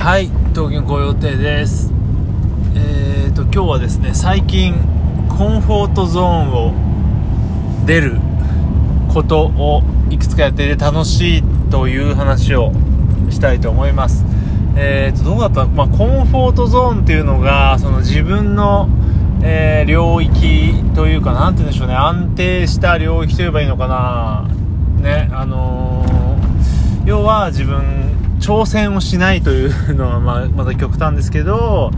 はい東京ご予定です。えーと今日はですね最近コンフォートゾーンを出ることをいくつかやっていて楽しいという話をしたいと思います。えーとどうだった？まあ、コンフォートゾーンっていうのがその自分のえー、領域というか、なんて言うんでしょうね、安定した領域と言えばいいのかな、ね、あのー、要は自分、挑戦をしないというのは、まあ、また極端ですけど、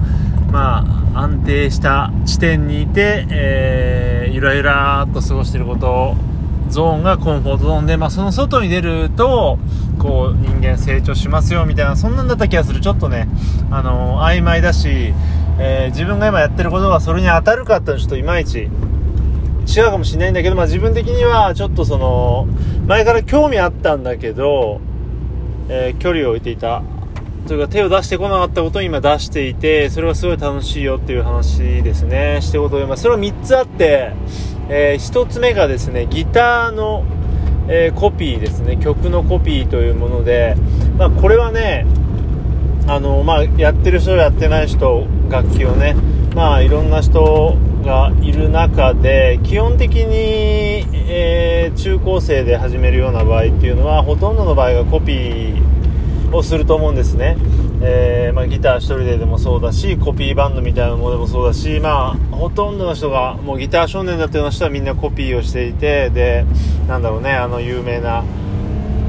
まあ、安定した地点にいて、えー、ゆらゆらっと過ごしていることゾーンがコンフォートゾーンで、まあ、その外に出るとこう人間成長しますよみたいなそんなんだった気がする。ちょっとね、あのー、曖昧だし、えー、自分が今やってることがそれに当たるかってのちょっといまいち違うかもしれないんだけど、まあ、自分的にはちょっとその前から興味あったんだけどえー、距離を置いていた。というか手を出してこなかったことを今出していてそれはすごい楽しいよっていう話ですね。してことで、まあ、それは3つあって、えー、1つ目がですねギターの、えー、コピーですね。曲のコピーというもので、まあ、これはねあの、まあ、やってる人やってない人楽器をねまあいろんな人がいる中で基本的に、えー、中高生で始めるような場合っていうのはほとんどの場合がコピーをすると思うんですね、えー、まあ、ギター1人ででもそうだしコピーバンドみたいなものでもそうだし、まあ、ほとんどの人がもうギター少年だったような人はみんなコピーをしていてでなんだろうねあの有名な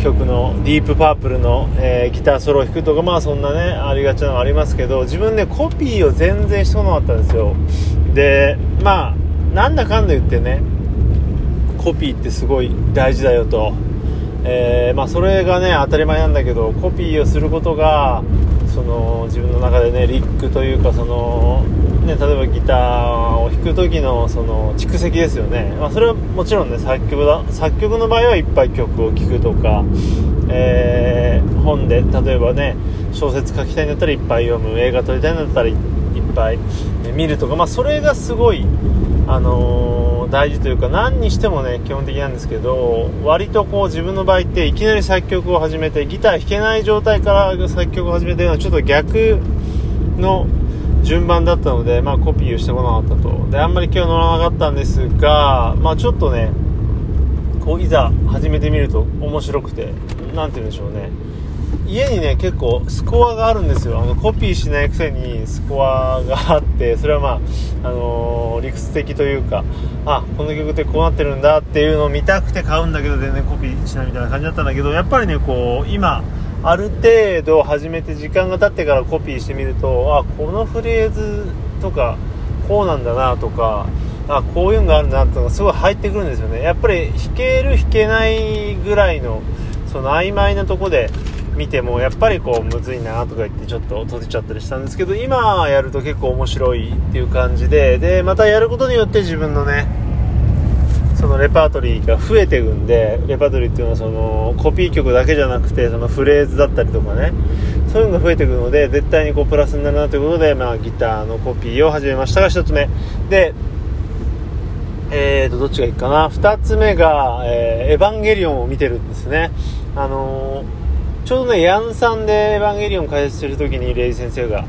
曲のディープパープルの、えー、ギターソロを弾くとかまあそんなねありがちなのありますけど自分ねコピーを全然してこなかったんですよ。でまあなんだかんだ言ってねコピーってすごい大事だよと、えー、まあ、それがね当たり前なんだけどコピーをすることがその自分の中でねリックというかその、ね、例えばギターを弾く時のその蓄積ですよね、まあ、それはもちろんね作曲だ作曲の場合はいっぱい曲を聴くとか、えー、本で例えばね小説書きたいんだったらいっぱい読む映画撮りたいんだったらいっぱい見るとか、まあ、それがすごい、あのー、大事というか何にしてもね基本的なんですけど割とこう自分の場合っていきなり作曲を始めてギター弾けない状態から作曲を始めてるのはちょっと逆の順番だったので、まあ、コピーをしてこなかったとであんまり今日乗らなかったんですが、まあ、ちょっとねこういざ始めてみると面白くて何て言うんでしょうね。家にね結構スコアがあるんですよ。あのコピーしないくせにスコアがあってそれはまあ、あのー、理屈的というかあこの曲ってこうなってるんだっていうのを見たくて買うんだけど全然コピーしないみたいな感じだったんだけどやっぱりねこう今ある程度始めて時間が経ってからコピーしてみるとあこのフレーズとかこうなんだなとかあこういうのがあるなってのがすごい入ってくるんですよね。やっぱり弾ける弾けないぐらいのその曖昧なとこで見てもやっぱりこうむずいなとか言ってちょっと閉じちゃったりしたんですけど今やると結構面白いっていう感じででまたやることによって自分のねそのレパートリーが増えていくんでレパートリーっていうのはそのコピー曲だけじゃなくてそのフレーズだったりとかねそういうのが増えていくので絶対にこうプラスになるなということで、まあ、ギターのコピーを始めましたが1つ目。でえーとどっちがいいかな。2つ目が、えー、エヴァンゲリオンを見てるんですね。あのーちょうどね、ヤンさんでエヴァンゲリオン解説してる時にレイジ先生が、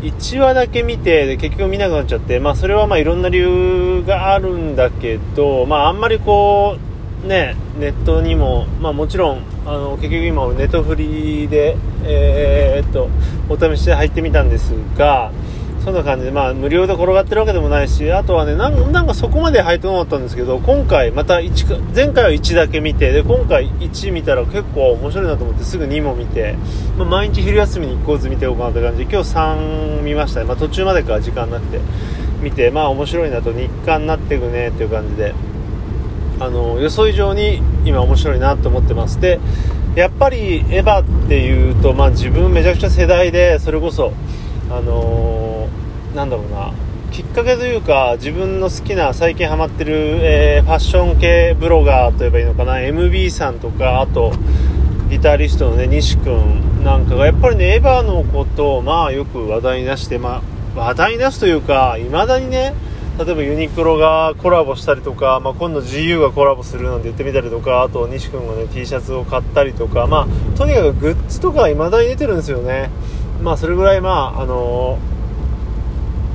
1話だけ見て、で結局見なくなっちゃって、まあそれはまあいろんな理由があるんだけど、まああんまりこう、ね、ネットにも、まあもちろん、あの、結局今ネットフリで、えー、っと、お試しで入ってみたんですが、そんな感じで、まあ、無料で転がってるわけでもないし、あとはね、なんかそこまで入ってなかったんですけど、今回また1、前回は1だけ見て、で、今回1見たら結構面白いなと思ってすぐ2も見て、まあ、毎日昼休みに1個ずつ見ておこうかなって感じで、今日3見ましたね。まあ、途中までか時間なくて、見て、まあ面白いなと、日課になっていくねっていう感じで、あの、予想以上に今面白いなと思ってます。で、やっぱりエヴァっていうと、まあ自分めちゃくちゃ世代で、それこそ、あの、なんだろうな。きっかけというか自分の好きな最近ハマってる、えー、ファッション系ブロガーといえばいいのかな。MB さんとかあとギタリストのね西君なんかがやっぱりねエヴァのことをまあよく話題に出してまあ話題に出すというかいまだにね例えばユニクロがコラボしたりとか、まあ、今度 GU がコラボするなんて言ってみたりとかあと西君がね T シャツを買ったりとかまあとにかくグッズとかいまだに出てるんですよね。まあそれぐらいまああの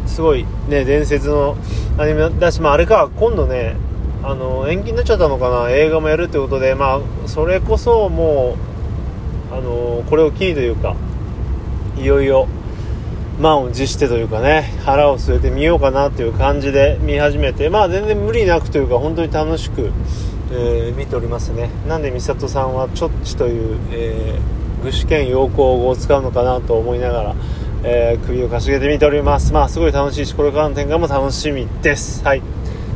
すごいね伝説のアニメだしまああれか今度ねあの延期になっちゃったのかな映画もやるってことでまあそれこそもうあのこれを機にというかいよいよ満を持してというかね腹を据えてみようかなという感じで見始めてまあ全然無理なくというか本当に楽しく、えー、見ておりますね。なんで美里さんはちょっちという、えー、具志堅用高語を使うのかなと思いながら、えー、首をかしげて見ております。まあすごい楽しいしこれからの展開も楽しみです。はい。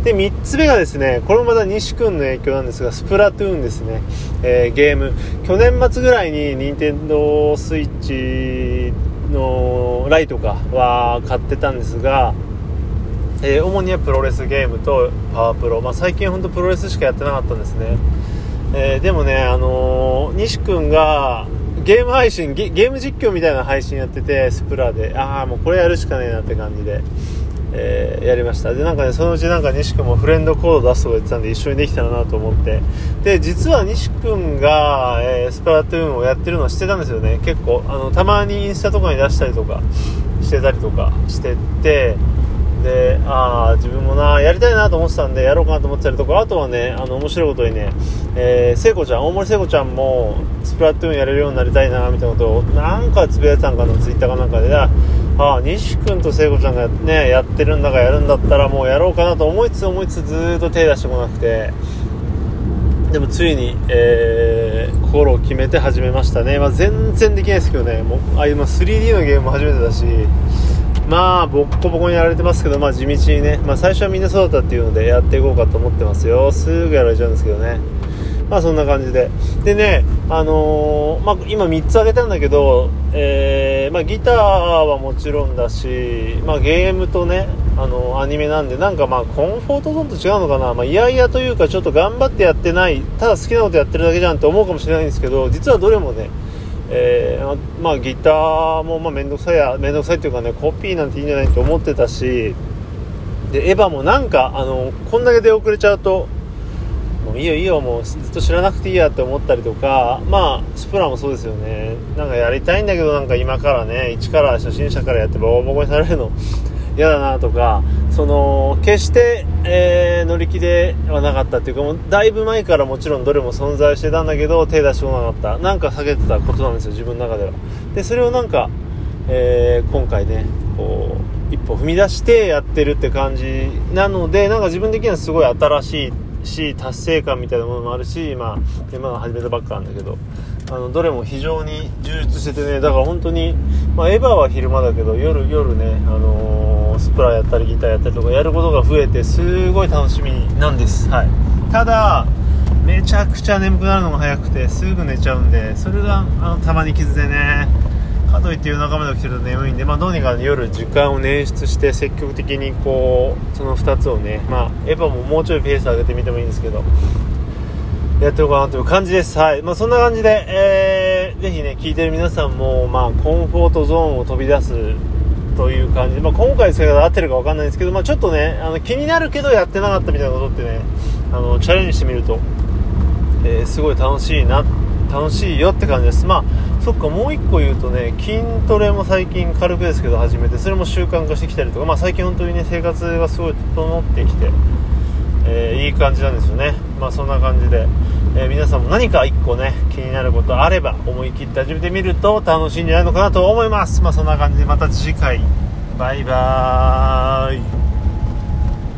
で3つ目がですねこれもまた西君の影響なんですがスプラトゥーンですね、えー、ゲーム。去年末ぐらいに任天堂スイッチのライトかは買ってたんですが、えー、主にはプロレスゲームとパワープロ、まあ、最近本当プロレスしかやってなかったんですね、えー、でもね、あのー、西君がゲーム配信ゲーム実況みたいな配信やっててスプラで。ああもうこれやるしかねえなって感じで。えー、やりました。でなんかねそのうちなんか西君もフレンドコード出すとか言ってたんで一緒にできたらなと思って。で実は西君が、えー、スプラトゥーンをやってるのは知ってたんですよね。結構あのたまにインスタとかに出したりとかしてたりとかしててでああ自分もなやりたいなと思ってたんでやろうかなと思ってたりとかあとはねあの面白いことにね、えー、聖子ちゃん大森聖子ちゃんもスプラトゥーンやれるようになりたいなみたいなことをなんかつぶやいてたんかなツイッターかなんかで。ああ西君と聖子ちゃんがねやってるんだからやるんだったらもうやろうかなと思いつつ思いつつずっと手出してこなくて。でもついに、えー、心を決めて始めましたね、まあ、全然できないですけどね。もうあ今 3D のゲームも初めてだし。まあボッコボコにやられてますけど、まあ、地道にね、まあ、最初はみんなそうだったっていうのでやっていこうかと思ってますよ。すぐやられちゃうんですけどね。まあそんな感じで。でね、あのー、まあ今3つ挙げたんだけど、えー、まあギターはもちろんだし、まあゲームとね、あのー、アニメなんで、なんかまあコンフォートゾーンと違うのかな、まあいやいやというかちょっと頑張ってやってない、ただ好きなことやってるだけじゃんって思うかもしれないんですけど、実はどれもね、えー、まあギターもまあめんどくさいや、面倒くさいっていうかね、コピーなんていいんじゃないと思ってたし、で、エヴァもなんか、あの、こんだけ出遅れちゃうと、もういいよいいよもうずっと知らなくていいやって思ったりとかまあスプラもそうですよね。なんかやりたいんだけどなんか今からね一から初心者からやってボコボコにされるの。嫌だなとかその決して、えー、乗り気ではなかったっていうかもうだいぶ前からもちろんどれも存在してたんだけど手出してこなかった。なんか下げてたことなんですよ自分の中では。でそれをなんか、えー、今回ねこう一歩踏み出してやってるって感じ。なのでなんか自分的にはすごい新しいし達成感みたいなものもあるし、まあ、今が始めたばっかなんだけど。あのどれも非常に充実しててね。だから本当に、まあ、エヴァは昼間だけど夜夜ね、あのー、スプラやったりギターやったりとかやることが増えてすごい楽しみなんです、はい、ただめちゃくちゃ眠くなるのが早くてすぐ寝ちゃうんでそれがあのたまに傷でねかといって夜中まで起きてると眠いんで、まあ、どうにか夜時間を捻出して積極的にこうその2つをね、まあ、エヴァももうちょいペース上げてみてもいいんですけどやってるかなという感じです。はい。まあ、そんな感じで、えー、ぜひね、聞いてる皆さんも、まあ、コンフォートゾーンを飛び出すという感じ、まあ、今回それが合ってるかわかんないんですけど、まあ、ちょっとね、あの、気になるけどやってなかったみたいなことってね、あの、チャレンジしてみると、えー、すごい楽しいな、楽しいよって感じです。まあ、そっかもう1個言うとね筋トレも最近軽くですけど始めてそれも習慣化してきたりとか、まあ、最近本当にね生活がすごい整ってきて、えー、いい感じなんですよね。まあそんな感じで、え、皆さんも何か1個ね気になることあれば思い切って始めてみると楽しいんじゃないのかなと思います。まあそんな感じでまた次回。バイバーイ。